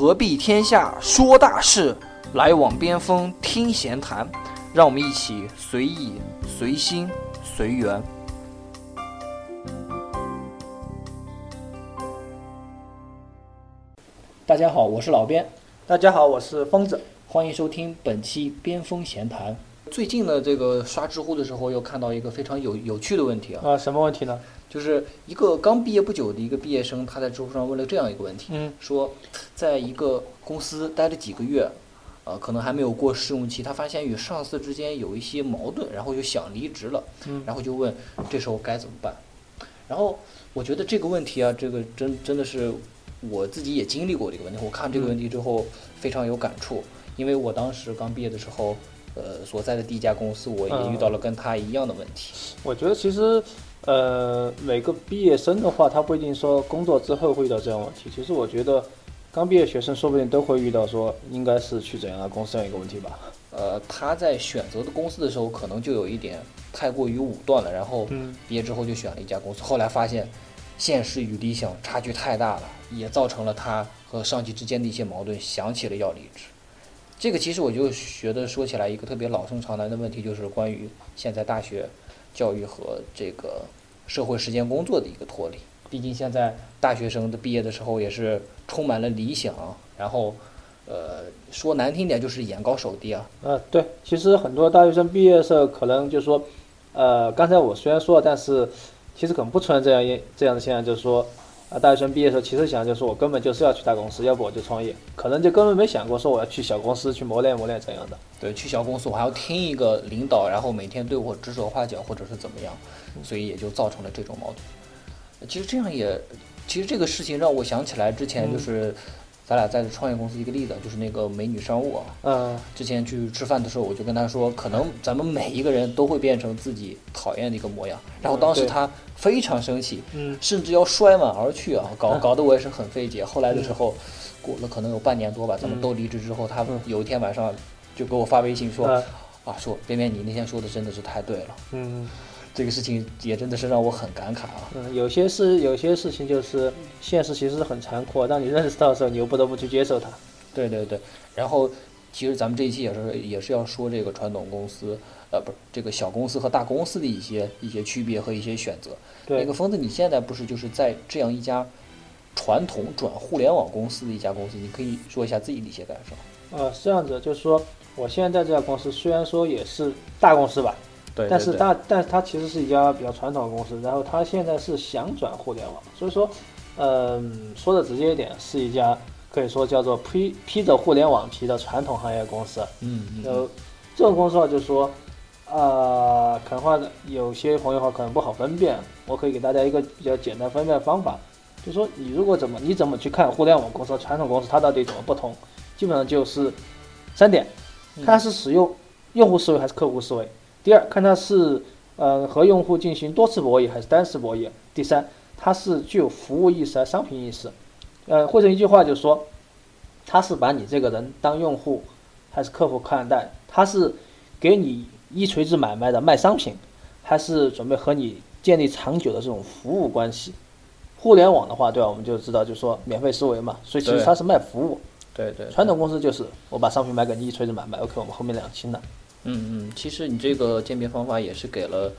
何必天下说大事，来往边锋听闲谈。让我们一起随意、随心、随缘。大家好，我是老边，大家好，我是疯子。欢迎收听本期边锋闲谈。最近呢，这个刷知乎的时候，又看到一个非常有有趣的问题啊。啊，什么问题呢？就是一个刚毕业不久的一个毕业生，他在知乎上问了这样一个问题，嗯，说，在一个公司待了几个月，呃，可能还没有过试用期，他发现与上司之间有一些矛盾，然后就想离职了，嗯然后就问这时候该怎么办。然后我觉得这个问题啊，这个真真的是我自己也经历过这个问题。我看这个问题之后非常有感触，因为我当时刚毕业的时候，呃，所在的第一家公司，我也遇到了跟他一样的问题。我觉得其实，呃，每个毕业生的话，他不一定说工作之后会遇到这样问题。其实我觉得，刚毕业学生说不定都会遇到说，应该是去怎样的公司这样一个问题吧。呃，他在选择的公司的时候，可能就有一点太过于武断了，然后嗯毕业之后就选了一家公司，后来发现现实与理想差距太大了，也造成了他和上级之间的一些矛盾，想起了要离职。这个其实我就觉得说起来一个特别老生常谈的问题，就是关于现在大学教育和这个社会实践工作的一个脱离。毕竟现在大学生的毕业的时候也是充满了理想，然后呃说难听点就是眼高手低啊，呃，对，其实很多大学生毕业的时候，可能就是说，呃，刚才我虽然说了，但是其实可能不存在这样一这样的现象，就是说，啊，大学生毕业的时候，其实想就是我根本就是要去大公司，要不我就创业，可能就根本没想过说我要去小公司去磨练磨练怎样的。对，去小公司我还要听一个领导，然后每天对我指手画脚，或者是怎么样，所以也就造成了这种矛盾。其实这样也，其实这个事情让我想起来之前就是咱俩在创业公司一个例子，就是那个美女商务啊。嗯，之前去吃饭的时候，我就跟她说，可能咱们每一个人都会变成自己讨厌的一个模样。然后当时对她非常生气，嗯甚至要摔碗而去啊，搞搞得我也是很费解。后来的时候，过了可能有半年多吧，咱们都离职之后，她嗯有一天晚上就给我发微信说。啊啊，说边边，你那天说的真的是太对了，嗯这个事情也真的是让我很感慨啊。嗯，有些事有些事情就是现实其实很残酷，当你认识到的时候，你又不得不去接受它。对对对，然后其实咱们这一期也是也是要说这个传统公司，呃，不是这个小公司和大公司的一些一些区别和一些选择。那个，疯子，你现在不是就是在这样一家传统转互联网公司的一家公司，你可以说一下自己的一些感受。呃，是这样子，就是说我现在在这家公司虽然说也是大公司吧，对但是它但是它其实是一家比较传统的公司，然后它现在是想转互联网，所以说，嗯、说的直接一点，是一家可以说叫做披披着互联网皮的传统行业公司。嗯嗯呃，这种公司的话，就是说，呃，可能话有些朋友的话可能不好分辨，我可以给大家一个比较简单分辨的方法，就是说你如果怎么你怎么去看互联网公司和传统公司它到底怎么不同，基本上就是三点，看它是使用用户思维还是客户思维；第二，看它是呃和用户进行多次博弈还是单次博弈；第三，它是具有服务意识还是商品意识。呃，汇成一句话就是说，他是把你这个人当用户还是客户看待？他是给你一锤子买卖的卖商品，还是准备和你建立长久的这种服务关系？互联网的话，对吧？我们就知道，就是说免费思维嘛，所以其实对它是卖服务。对对，传统公司就是我把商品卖给你一锤子买卖，OK，我们后面两清了。嗯嗯，其实你这个鉴别方法也是给了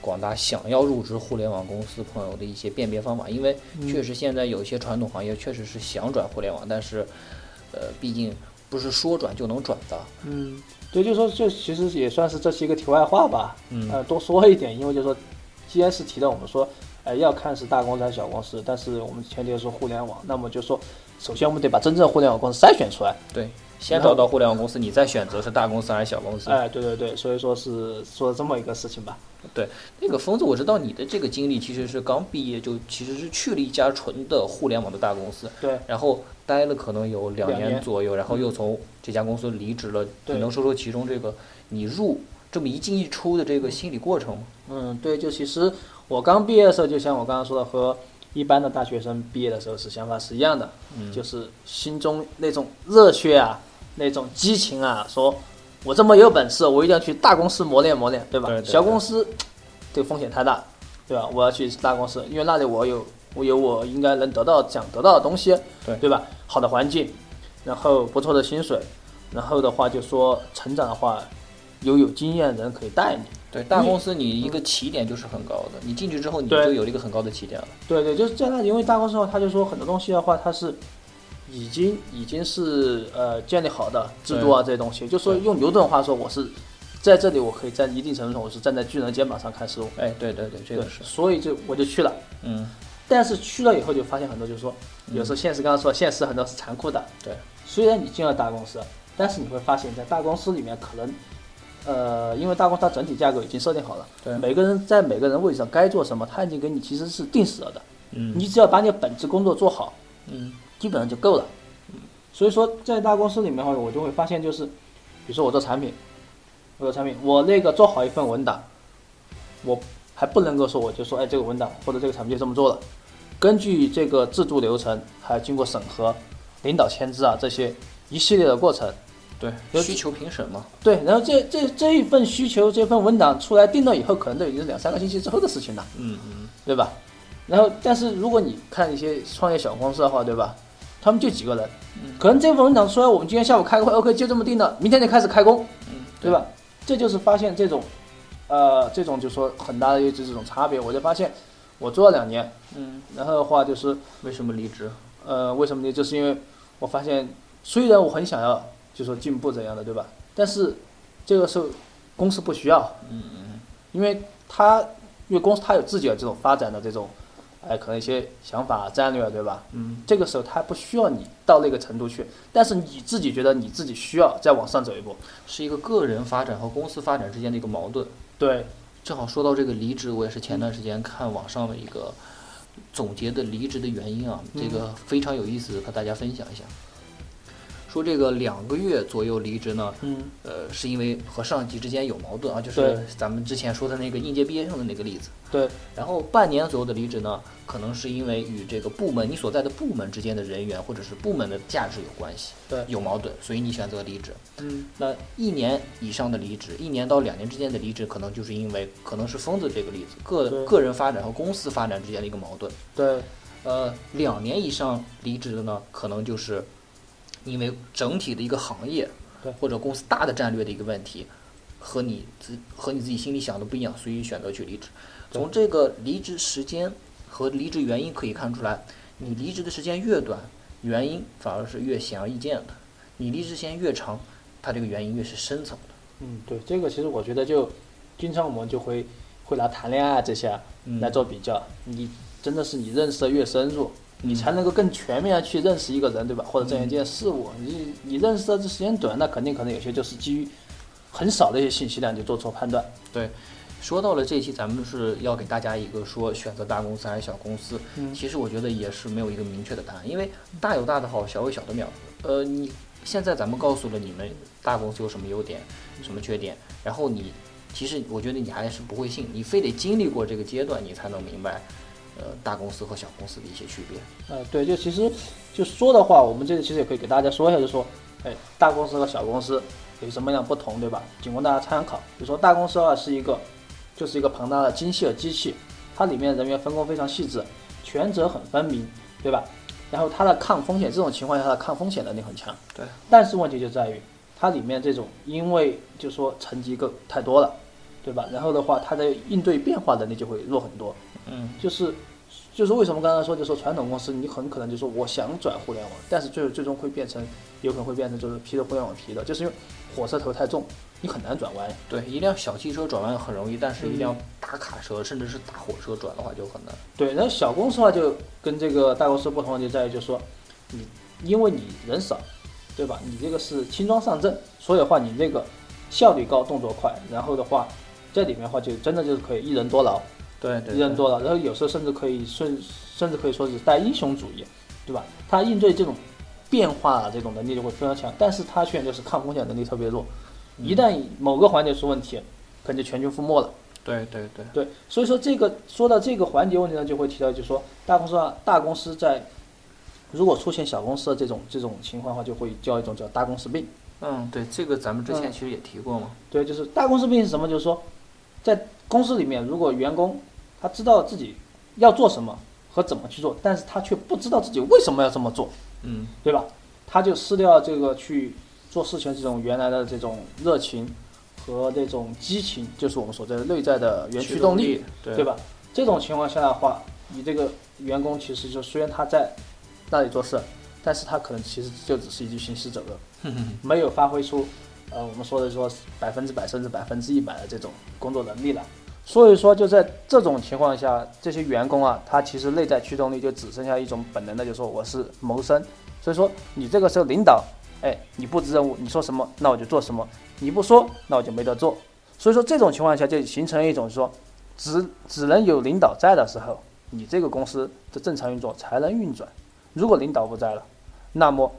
广大想要入职互联网公司朋友的一些辨别方法，因为确实现在有一些传统行业确实是想转互联网，但是呃，毕竟不是说转就能转的。嗯，对，就是说，这其实也算是这是一个题外话吧。嗯呃，多说一点，因为就是说，既然是提到我们说，呃，要看是大公司还是小公司，但是我们前提是说互联网，那么就说，首先我们得把真正的互联网公司筛选出来。对，先找到互联网公司，你再选择是大公司还是小公司。哎，对对对，所以说是说这么一个事情吧。对那个疯子，我知道你的这个经历其实是刚毕业就其实是去了一家纯的互联网的大公司，对，然后待了可能有两两年年左右，然后又从这家公司离职了。对你能说说其中这个你入这么一进一出的这个心理过程吗？嗯，对，就其实我刚毕业的时候，就像我刚刚说的，和一般的大学生毕业的时候是想法是一样的，嗯就是心中那种热血啊，那种激情啊，说我这么有本事，我一定要去大公司磨练磨练，对吧？对对小公司 这个风险太大，对吧？我要去大公司，因为那里我有我有我应该能得到想得到的东西，对对吧？好的环境，然后不错的薪水，然后的话就说成长的话，有有经验的人可以带你。对，大公司你一个起点就是很高的，你进去之后你就有了一个很高的起点了。对对，就是在那里，因为大公司的话，他就说很多东西的话，它是已经已经是呃建立好的制度啊这些东西，就说用牛顿的话说，我是在这里，我可以在一定程度上，我是站在巨人肩膀上看事物。哎，对对对，这个，是，所以就我就去了。嗯，但是去了以后就发现很多，就是说，有时候现实刚刚说，现实很多是残酷的。对，虽然你进了大公司，但是你会发现在大公司里面可能，呃，因为大公司它整体架构已经设定好了，对。每个人在每个人位置上该做什么，他已经给你其实是定死了的。嗯。你只要把你的本职工作做好，嗯基本上就够了。所以说，在大公司里面的话，我就会发现，就是比如说我做产品，我做产品，我那个做好一份文档，我还不能够说我就说，哎，这个文档或者这个产品就这么做了，根据这个制度流程，还要经过审核、领导签字啊这些一系列的过程，对，有需求评审嘛，对，然后这这这一份需求这份文档出来定了以后，可能都已经是两三个星期之后的事情了。嗯嗯，对吧？然后，但是如果你看一些创业小公司的话，对吧？他们就几个人，可能这份文档出来，我们今天下午开个会，OK，就这么定了，明天就开始开工，嗯，对吧？这就是发现这种，呃，这种就说很大的一这种差别。我就发现，我做了两年，嗯，然后的话就是，为什么离职？呃，为什么呢？就是因为我发现，虽然我很想要就说进步怎样的，对吧？但是这个时候公司不需要，嗯嗯因为他因为公司他有自己的这种发展的这种，哎，可能一些想法战略，对吧？嗯，这个时候他不需要你到那个程度去，但是你自己觉得你自己需要再往上走一步。是一个个人发展和公司发展之间的一个矛盾。对，正好说到这个离职，我也是前段时间看网上的一个总结的离职的原因啊，这个非常有意思，和大家分享一下。说这个两个月左右离职呢，嗯，呃，是因为和上级之间有矛盾啊，就是咱们之前说的那个应届毕业生的那个例子。对，然后半年左右的离职呢，可能是因为与这个部门你所在的部门之间的人员或者是部门的价值有关系，对有矛盾，所以你选择离职。嗯，那一年以上的离职，一年到两年之间的离职，可能就是因为可能是疯子这个例子，个个人发展和公司发展之间的一个矛盾。对，呃，两年以上离职的呢，可能就是因为整体的一个行业或者公司大的战略的一个问题，和你自和你自己心里想的不一样，所以选择去离职。从这个离职时间和离职原因可以看出来，你离职的时间越短，原因反而是越显而易见的；你离职时间越长，它这个原因越是深层的。嗯，对，这个其实我觉得就经常我们就会会拿谈恋爱这些来做比较，你真的是你认识的越深入。你嗯才能够更全面的去认识一个人，对吧？或者这样一件事物，你你认识的这时间短，那肯定可能有些就是基于很少的一些信息量就做错判断。对，说到了这一期，咱们是要给大家一个说选择大公司还是小公司。嗯其实我觉得也是没有一个明确的答案，因为大有大的好，小有小的妙。呃，你现在咱们告诉了你们大公司有什么优点，什么缺点，然后你其实我觉得你还是不会信，你非得经历过这个阶段，你才能明白，呃，大公司和小公司的一些区别。呃，对，就其实就说的话，我们这里其实也可以给大家说一下，就说，哎，大公司和小公司有什么样不同，对吧？仅供大家参考。比如说大公司的话是一个，就是一个庞大的精细的机器，它里面人员分工非常细致，权责很分明，对吧？然后它的抗风险，这种情况下它的抗风险能力很强。对。但是问题就在于，它里面这种因为就说层级够太多了，对吧？然后的话，它的应对变化能力就会弱很多。嗯，就是就是为什么刚才说，就说传统公司你很可能就说我想转互联网，但是最后最终会变成有可能会变成就是披着互联网皮的，就是因为火车头太重，你很难转弯。对，一辆小汽车转弯很容易，但是一嗯辆大卡车甚至是大火车转的话就很难。对，然后小公司的话就跟这个大公司不同的就在于，就是说你因为你人少，对吧？你这个是轻装上阵，所以的话你这个效率高，动作快，然后的话这里面的话就真的就是可以一人多劳。对对人多了，然后有时候甚至可以甚甚至可以说是带英雄主义，对吧？他应对这种变化啊这种能力就会非常强，但是他缺点就是抗风险能力特别弱，一旦某个环节出问题，可能就全军覆没了。对对对，对，所以说这个说到这个环节问题呢，就会提到就是说大公司啊，大公司在如果出现小公司的这种这种情况的话，就会叫一种叫大公司病。嗯，对，这个咱们之前嗯其实也提过嘛。对，就是大公司病是什么？就是说，在公司里面，如果员工他知道自己要做什么和怎么去做，但是他却不知道自己为什么要这么做，嗯，对吧？他就失掉了这个去做事情这种原来的这种热情和这种激情，就是我们所在的内在的原驱动力，对对吧？这种情况下的话，你这个员工其实就虽然他在那里做事，但是他可能其实就只是一具行尸走肉，没有发挥出呃我们说的说百分之百甚至百分之一百的这种工作能力来。所以说就在这种情况下，这些员工啊，他其实内在驱动力就只剩下一种本能的，就是说我是谋生。所以说你这个时候领导，哎，你布置任务，你说什么那我就做什么，你不说那我就没得做。所以说这种情况下就形成一种说。只只能有领导在的时候，你这个公司的正常运作才能运转。如果领导不在了，那么，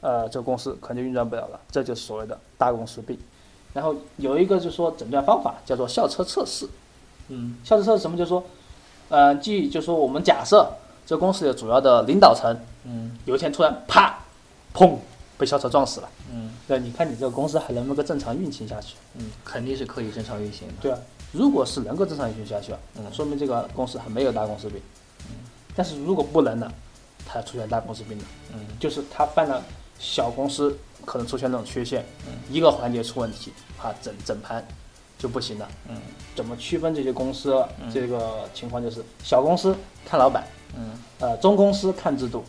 呃，这个公司可能就运转不了了。这就是所谓的大公司病。然后有一个就是说诊断方法叫做校车测试。嗯，校车测试什么？就是说，呃，即就是说我们假设这公司的主要的领导层，嗯，有一天突然啪，砰，被校车撞死了。嗯，对，你看你这个公司还能不能够正常运行下去？嗯，肯定是可以正常运行的。对啊。如果是能够正常运行下去，嗯，说明这个公司还没有大公司病，嗯，但是如果不能呢，它出现大公司病了，嗯，就是它犯了小公司可能出现这种缺陷，嗯，一个环节出问题，啊，整整盘就不行了，嗯，怎么区分这些公司？这个情况就是小公司看老板，嗯，呃，中公司看制度，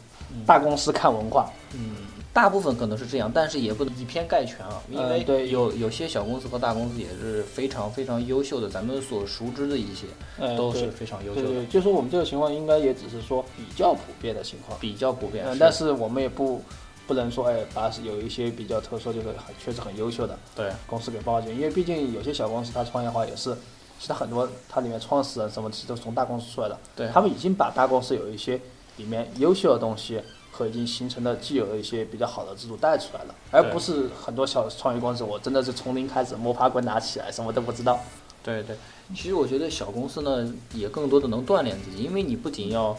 大公司看文化，嗯。大部分可能是这样，但是也不能以偏概全啊，因为对有有些小公司和大公司也是非常非常优秀的，咱们所熟知的一些都是非常优秀的。对对，就说我们这个情况应该也只是说比较普遍的情况，比较普遍。嗯，但是我们也不不能说，哎，把有一些比较特殊，就是很确实很优秀的对公司给报进，因为毕竟有些小公司它创业的话也是，其实很多它里面创始人什么其实都是从大公司出来的，对，他们已经把大公司有一些里面优秀的东西。和已经形成的既有的一些比较好的制度带出来了，而不是很多小创业公司，我真的是从零开始摸爬滚打起来，什么都不知道。对对，其实我觉得小公司呢，也更多的能锻炼自己，因为你不仅要。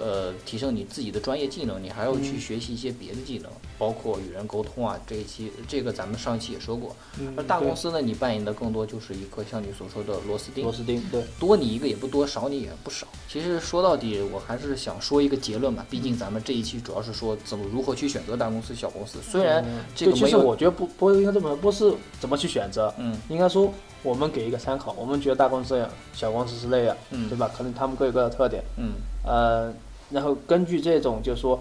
呃，提升你自己的专业技能，你还要去学习一些别的技能，包括与人沟通啊。这一期这个咱们上一期也说过。而大公司呢，你扮演的更多就是一个像你所说的螺丝钉。螺丝钉，对，多你一个也不多，少你也不少。其实说到底，我还是想说一个结论吧。毕竟咱们这一期主要是说怎么如何去选择大公司、小公司。虽然这个其实我觉得不不应该这么，不是怎么去选择，嗯，应该说我们给一个参考。我们觉得大公司这样，小公司是那样，嗯，对吧？可能他们各有各的特点，嗯，呃。然后根据这种，就是说，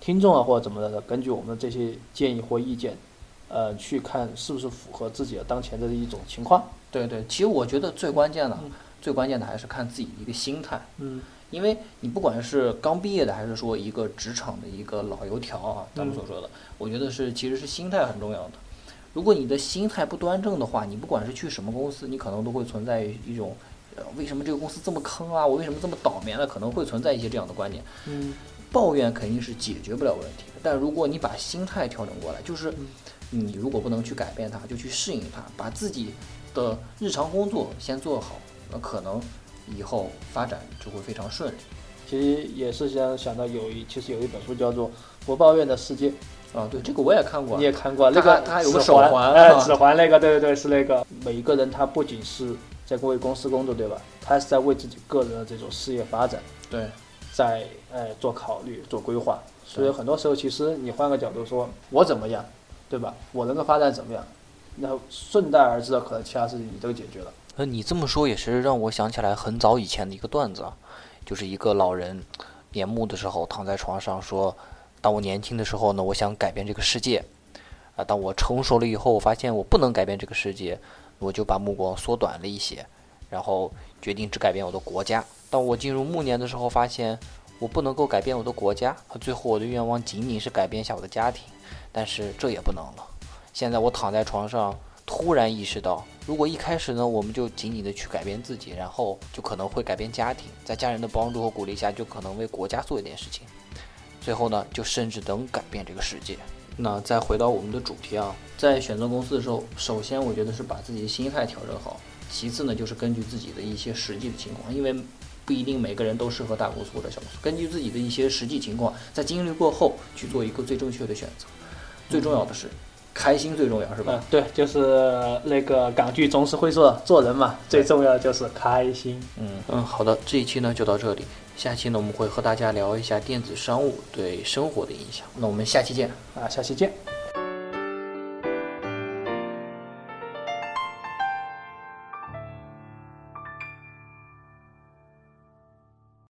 听众啊或者怎么的，根据我们的这些建议或意见，呃，去看是不是符合自己的当前的一种情况。对对，其实我觉得最关键的，最关键的还是看自己一个心态。嗯。因为你不管是刚毕业的，还是说一个职场的一个老油条啊，咱们所说的，我觉得是其实是心态很重要的。如果你的心态不端正的话，你不管是去什么公司，你可能都会存在一种。为什么这个公司这么坑啊？我为什么这么倒霉呢？可能会存在一些这样的观点。嗯，抱怨肯定是解决不了问题的。但如果你把心态调整过来，就是你如果不能去改变它，就去适应它，把自己的日常工作先做好，那可能以后发展就会非常顺利。其实也是想想到有一，其实有一本书叫做《不抱怨的世界》啊，对，这个我也看过，你也看过那个，它有个手环，哎，指环那个，对对对，是那个。每一个人他不仅是。在为公司工作，对吧？他是在为自己个人的这种事业发展，对，在呃做考虑、做规划。所以很多时候，其实你换个角度说，我怎么样，对吧？我能够发展怎么样？然后顺带而至的，可能其他事情你都解决了。呃，你这么说也是让我想起来很早以前的一个段子，就是一个老人年暮的时候躺在床上说：“当我年轻的时候呢，我想改变这个世界。啊，当我成熟了以后，我发现我不能改变这个世界。”我就把目光缩短了一些，然后决定只改变我的国家。当我进入暮年的时候，发现我不能够改变我的国家，最后我的愿望仅仅是改变一下我的家庭，但是这也不能了。现在我躺在床上，突然意识到，如果一开始呢，我们就仅仅的去改变自己，然后就可能会改变家庭，在家人的帮助和鼓励下，就可能为国家做一点事情，最后呢，就甚至能改变这个世界。那再回到我们的主题啊，在选择公司的时候，首先我觉得是把自己的心态调整好，其次呢就是根据自己的一些实际的情况，因为不一定每个人都适合大公司或者小公司，根据自己的一些实际情况，在经历过后去做一个最正确的选择。最重要的是，开心最重要是吧？嗯，对，就是那个港剧总是会说做人嘛，最重要的就是开心。嗯嗯，好的，这一期呢就到这里，下期呢我们会和大家聊一下电子商务对生活的影响。那我们下期见。啊，下期见。